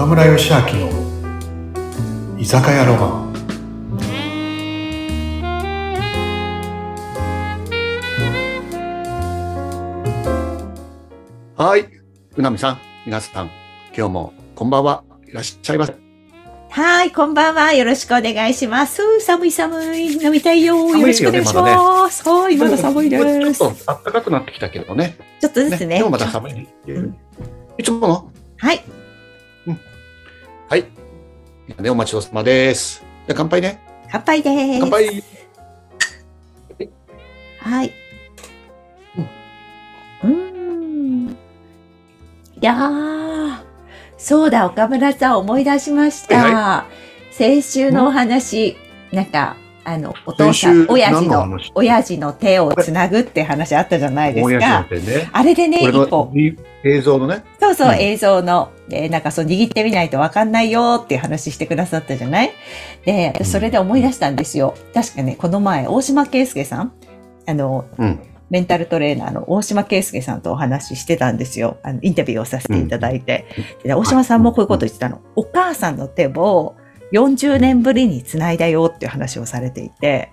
岡村義明の居酒屋ロマンはい。うなみさん、皆さん、今日もこんばんはいらっしゃいませ。はい、こんばんは。よろしくお願いします。寒い寒い。飲みたいよ。よろしくお願いします。はい、まだ寒いです。ちょっと暖かくなってきたけどね。ちょっとずつね。今日まだ寒い。うんいつもの？はい。はい。ね、お待ちどうさまです。じゃあ乾杯ね。乾杯です。乾杯。はい。うーん。いやー、そうだ、岡村さん思い出しました。は先週のお話、なんか、あの、お父さん、親父の親父の手をつなぐって話あったじゃないです親か。ね。あれでね、一個の、映像のね。そうそう、うん映像の、で、なんかそう握ってみないとわかんないよっていう話してくださったじゃない？で、うんそれで思い出したんですよ。確かね、この前、大島圭介さん、あの、うん。メンタルトレーナーの大島圭介さんとお話ししてたんですよ。あの、インタビューをさせていただいて。で大島さんもこういうこと言ってたの。お母さんの手を40年ぶりに繋いだよっていう話をされていて。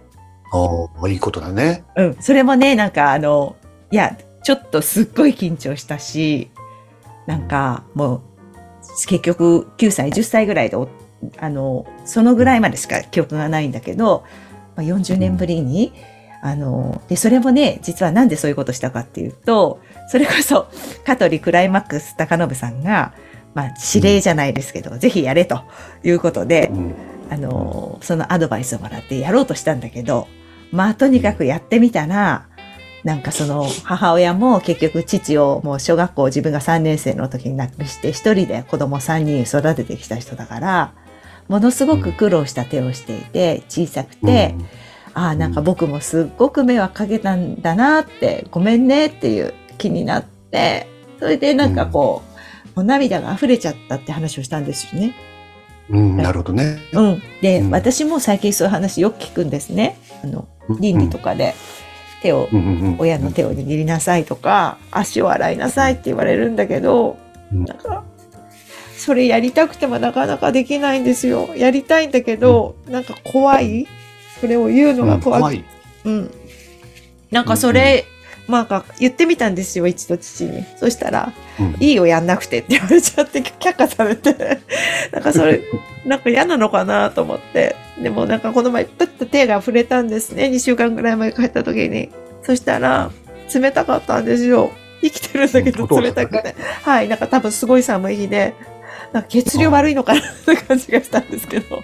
おーいいことだね。うん。それもね、なんかあの、いや、ちょっとすっごい緊張したし、なんかもう、結局9歳、10歳ぐらいでお、あの、そのぐらいまでしか記憶がないんだけど、まあ、40年ぶりに、あの、で、それもね、実はなんでそういうことしたかっていうと、それこそ、香取クライマックス高信さんが、まあ、指令じゃないですけど、ぜひやれということで、うん。あの、そのアドバイスをもらってやろうとしたんだけど、まあとにかくやってみたら、なんかその母親も結局父をもう小学校自分が3年生の時に亡くして一人で子供3人育ててきた人だから、ものすごく苦労した手をしていて、小さくて、ああ、なんか僕もすっごく迷惑かけたんだなって、ごめんねっていう気になって、それでなんかこう、もう涙が溢れちゃったって話をしたんですよね。うん。うん。なるほどね。うん。で、うん私も最近そういう話よく聞くんですね。あの、倫理とかで手を、うんうんうん親の手を握りなさいとか、足を洗いなさいって言われるんだけど、うんなんか、それやりたくてもなかなかできないんですよ。やりたいんだけど、なんか怖いそれを言うのうんが怖い。怖い。うん。なんかそれ、まあ言ってみたんですよ、一度父に。そしたら、うんいいよ、やんなくてって言われちゃって、却下されて、なんかそれ、なんか嫌なのかなと思って。でもなんかこの前、プッと手が触れたんですね。2週間ぐらい前帰った時に。そしたら、冷たかったんですよ。生きてるんだけど冷たくて。はい。なんか多分すごい寒い日で、なんか血流悪いのかなって感じがしたんですけど。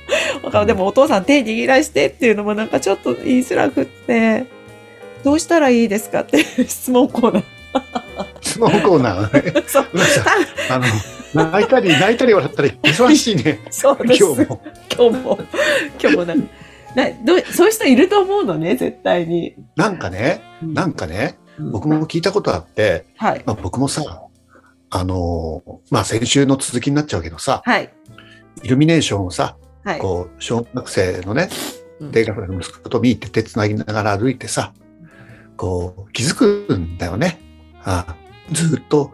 でもお父さん手握らしてっていうのもなんかちょっと言いづらくって、どうしたらいいですか？って質問コーナー。質問コーナーね。あの、泣いたり泣いたり笑ったり、忙しいね。そうです。今日も。今日も、今日もな、などうそういう人いると思うのね、絶対に。なんかね、なんかね、僕も聞いたことあって、はい。まあ、僕もさ、あのーまあ、先週の続きになっちゃうけどさ、はい。イルミネーションをさ、はい。こう、小学生のねうん、低学年の息子と見に行って手つなぎながら歩いてさ、こう、気づくんだよね。あずっと、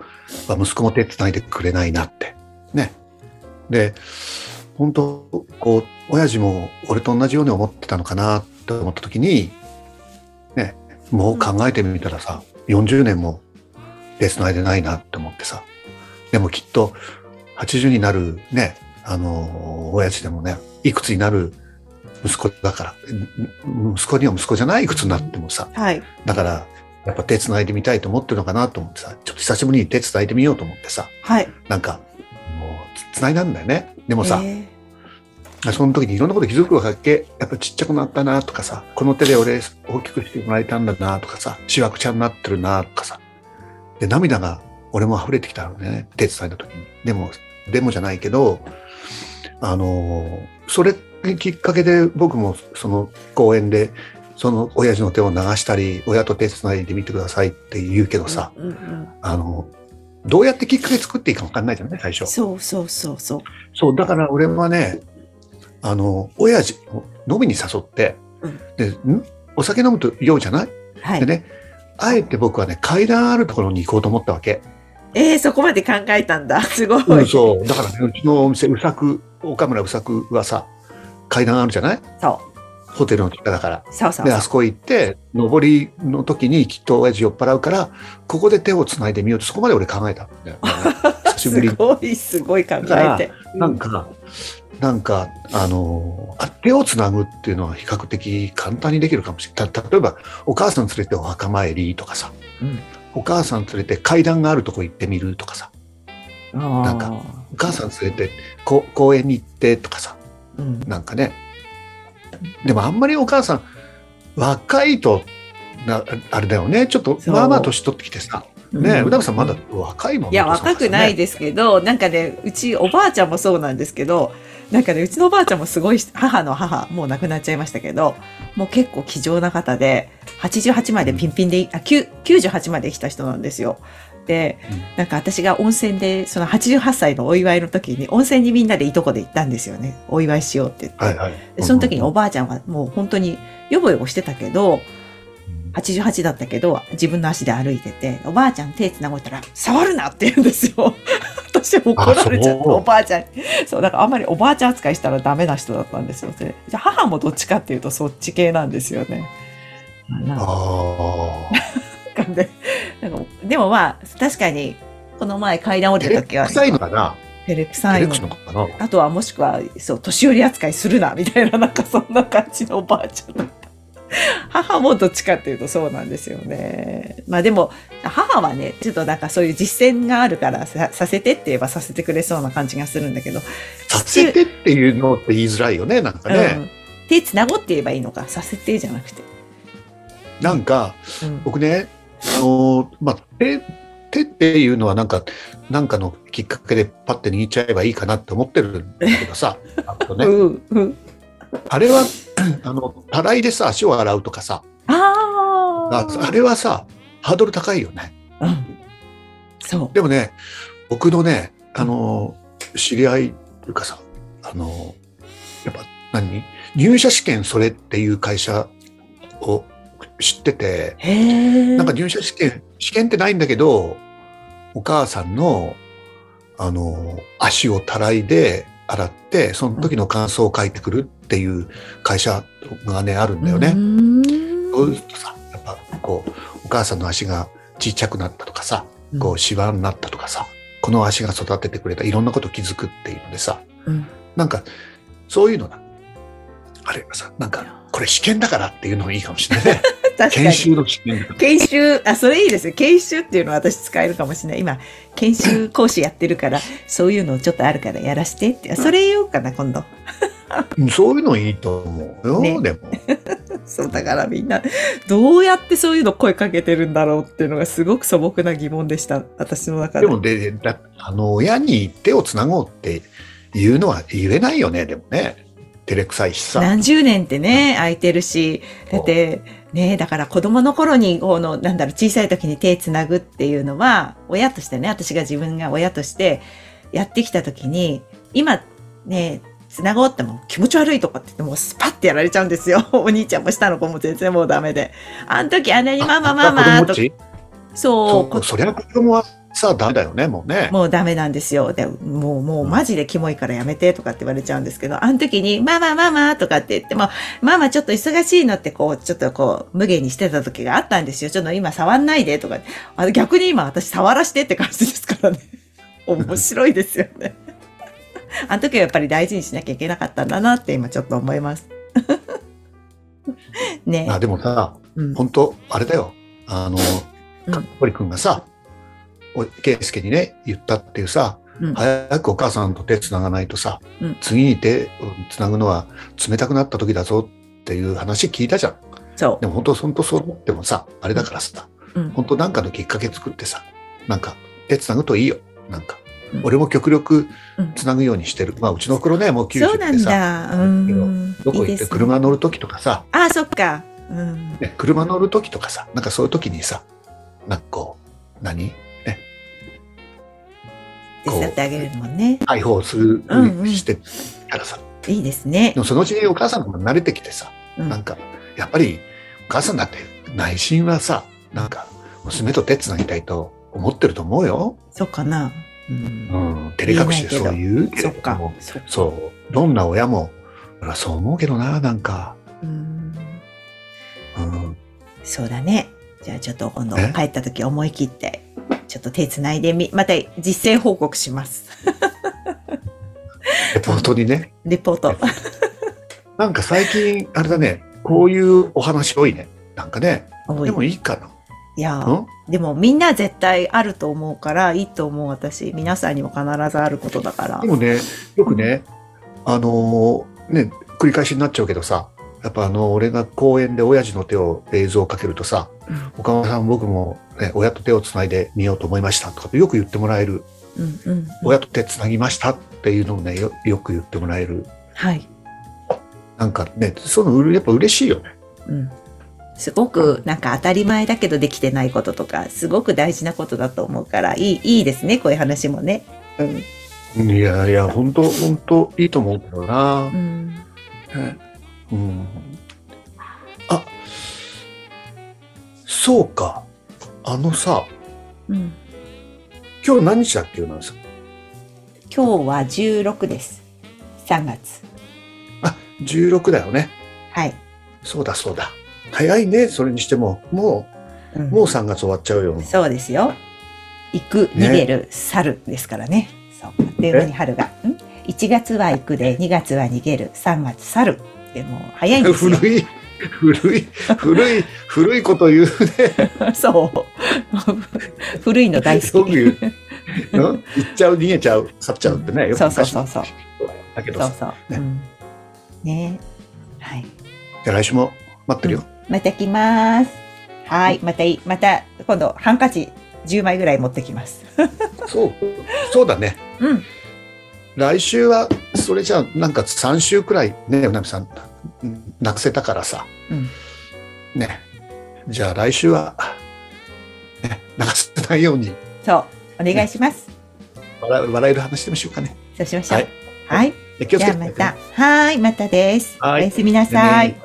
息子も手つないでくれないなって。ね。で、本当こう、親父も俺と同じように思ってたのかなって思った時に、ね、もう考えてみたらさ、40年も手つないでないなって思ってさ。でもきっと、80になるね、あの、親父でもね、いくつになる息子だから、ん息子には息子じゃないいくつになってもさ、はい。だから、やっぱ手繋いでみたいと思ってるのかなと思ってさ、ちょっと久しぶりに手繋いでみようと思ってさ、はい。なんか、もう、つ繋いだんだよね。でもさ、えその時にいろんなこと気づくわけ、やっぱちっちゃくなったなとかさ、この手で俺大きくしてもらえたんだなとかさ、しわくちゃになってるなとかさ、で、涙が俺も溢れてきたのね、手伝いの時に。でも、でもじゃないけど、あの、それきっかけで僕もその公園で、その親父の手を流したり、親と手繋いでみてくださいって言うけどーさ、うんうんうんあの、どうやってきっかけ作っていいか分かんないじゃない最初。そうそうそうそう。そう、だから俺はね、あの、親父を飲みに誘って、うんで、んお酒飲むと酔うじゃない、はい。でね、あえて僕はね、階段あるところに行こうと思ったわけ。えー、そこまで考えたんだ。すごい。うん、そう。だからね、うちのお店、うさく、岡村うさくはさ、階段あるじゃない？そホテルの中だから。う。そうそうで、あそこ行って、上りの時にきっと親父酔っ払うから、ここで手を繋いでみようと、そこまで俺考えたんだよ。久しぶりに。すごい、すごい考えて。なんか、なんか、あの、あ手をつなぐっていうのは比較的簡単にできるかもしれない。た例えば、お母さん連れてお墓参りとかさ、うんお母さん連れて階段があるとこ行ってみるとかさ、ななんかお母さん連れてこ公園に行ってとかさ、うん、なんかね。でもあんまりお母さん、若いと、なあれだよね、ちょっと、まあまあ年取ってきてさ、ね、うなさんまだ若いもんいや、若くないで。ですけど、なんかね、うちおばあちゃんもそうなんですけど、なんかね、うちのおばあちゃんもすごい、母の母、もう亡くなっちゃいましたけど、もう結構気丈な方で、88までピンピンでい、あ、9 98まで来た人なんですよ。で、うんなんか私が温泉で、その88歳のお祝いの時に、温泉にみんなでいとこで行ったんですよね。お祝いしようって言って。はいはい。でその時におばあちゃんはもう本当にヨボヨボしてたけど、88だったけど、自分の足で歩いてて、おばあちゃん手繋ごいたら、触るなって言うんですよ。私怒られちゃって、おばあちゃんに。そう、だからあんまりおばあちゃん扱いしたらダメな人だったんですよ。でじゃあ母もどっちかっていうとそっち系なんですよね。なんああ。かねなんかでもまあ、確かに、この前階段降りた時は、くさいのかな？照れくさいのあとはもしくは、そう、年寄り扱いするな、みたいな、なんかそんな感じのおばあちゃんだった。母もどっちかっていうとそうなんですよね。まあでも、母はね、ちょっとなんかそういう実践があるからささせてって言えばさせてくれそうな感じがするんだけど。させてっていうのって言いづらいよね、なんかうね。ん。手つなごって言えばいいのか、させてじゃなくて。なんか、うん。僕ね、あの、まあ、手、手っていうのはなんか、なんかのきっかけでパッて握っちゃえばいいかなって思ってるんだけどさ、あとね、うん。うん。あれは、あの、たらいでさ、足を洗うとかさ、あああ。あれはさ、ハードル高いよね。うん。そう。でもね、僕のね、あの、知り合いというかさ、あの、やっぱ何？入社試験それっていう会社を知ってて。なんか入社試験、試験ってないんだけど、お母さんの、あの、足をたらいで洗って、その時の感想を書いてくるっていう会社がね、あるんだようね。んそうするとさ、やっぱこう、お母さんの足がちっちゃくなったとかさ、こう、シワになったとかさ、この足が育ててくれた、いろんなこと気づくっていうのでさ、うんなんか、そういうのが、あればさ、なんか、これ試験だからっていうのがいいかもしれないね。確かに。研修の。研修、あ、それいいですよ。研修っていうのは私使えるかもしれない。今、研修講師やってるから、そういうのちょっとあるからやらしてって。それ言おうかな、今度。うんそういうのいいと思うよ、ねでも。そう、だからみんな、どうやってそういうの声かけてるんだろうっていうのがすごく素朴な疑問でした。私の中で。でもで、だあの、親に手をつなごうっていうのは言えないよね、でもね。照れくさいしさ。何十年ってね、空いてるし、だって、ね、だから子供の頃に、この、なんだろう、小さい時に手つなぐっていうのは、親としてね、私が自分が親としてやってきた時に、今、ね、つなごうっても気持ち悪いとかって言ってもうスパッてやられちゃうんですよ。お兄ちゃんも下の子も全然もうダメで。あの時あんなにママママとか、そう、そりゃ子供はさ、ダメだよね、もうね。もうダメなんですよ。で、もう、もうマジでキモいからやめてとかって言われちゃうんですけど、あの時に、ママママとかって言っても、ママちょっと忙しいのってこう、ちょっとこう、無限にしてた時があったんですよ。ちょっと今触んないでとか。あ逆に今私触らしてって感じですからね。面白いですよね。あの時はやっぱり大事にしなきゃいけなかったんだなって今ちょっと思います。ねあでもさ、うん本当あれだよ。あの、うんかっこりくんがさ、お圭介にね、言ったっていうさ、うん早くお母さんと手つながないとさ、うん次に手をつなぐのは冷たくなった時だぞっていう話聞いたじゃん。そでも本当、本当そう思ってもさ、あれだからさ、う。うん本当なんかのきっかけ作ってさ、なんか手つなぐといいよ。なんか、うん俺も極力うんつなぐようにしてる。まあ、うちの袋ね、もう90そうなんだ。うん。どこ行って車乗る時とかさ、あ、そっか。うん。ね、車乗る時とかさ、なんかそういう時にさ、なんかこう、何？手伝ってあげるもんね。解放する、うんうんしてからさ、いいですねで。もそのうちにお母さんも慣れてきてさ、うんなんか、やっぱり、お母さんだって内心はさ、なんか、娘と手つなぎたいと思ってると思うよ。そうかな。う。うんん。照れ隠しでそう言うけども。。そっかそう。どんな親も、俺はそう思うけどな、なんか。うんうん。そうだね。じゃあちょっと今度え？帰った時思い切って、ちょっと手つないでみ、また実践報告します。レポートにね。レポート。なんか最近、あれだね、こういうお話多いね。なんかね。でもいいかいやでもみんな絶対あると思うから、いいと思う私。皆さんにも必ずあることだからで。もね、よくね、あのーね、繰り返しになっちゃうけどさ、やっぱあの、俺が公園で親父の手を映像をかけるとさ、うん岡村さん僕も、ね、親と手をつないでみようと思いましたとかってよく言ってもらえる。うんうん。親と手つなぎましたっていうのをね、よよく言ってもらえる。はい。なんかね、そのやっぱ嬉しいよね。うん。すごくなんか当たり前だけどできてないこととか、すごく大事なことだと思うから、いい、いいですね、こういう話もね。うん。いやいや、本当本当いいと思うけどな。うん。ねうん。あ、そうか。あのさ、うん。今日何日だっけなん？です今日は16です。3月。あ、16だよね。はい。そうだそうだ。早いね、それにしても。もうんう、もう3月終わっちゃうよ。そうですよ。行く、ね逃げる、去るですからね。そう。あっという間に春が。ん ?1 月は行くで、2月は逃げる、3月去る。でも、早いんですよ。古い、古い、古い、古いこと言うね。そう。古いの大好き。行っちゃう、逃げちゃう、去っちゃうってね。そうそうそうそう。だけどさ、そうそう。ねうん。ねはい。じゃあ来週も待ってるよ。また来ます。はい。またいい、また、今度、ハンカチ10枚ぐらい持ってきます。そう、そうだね。うん。来週は、それじゃあ、なんか3週くらいね、うなみさん、うんなくせたからさ。うん。ね。じゃあ来週は、ね、流せないようにそう。お願いします。笑笑える話でもしようかね。そうしましょう。はいはい。で気をじつけてねゃあまた。はい。またです。はいおやすみなさい。ね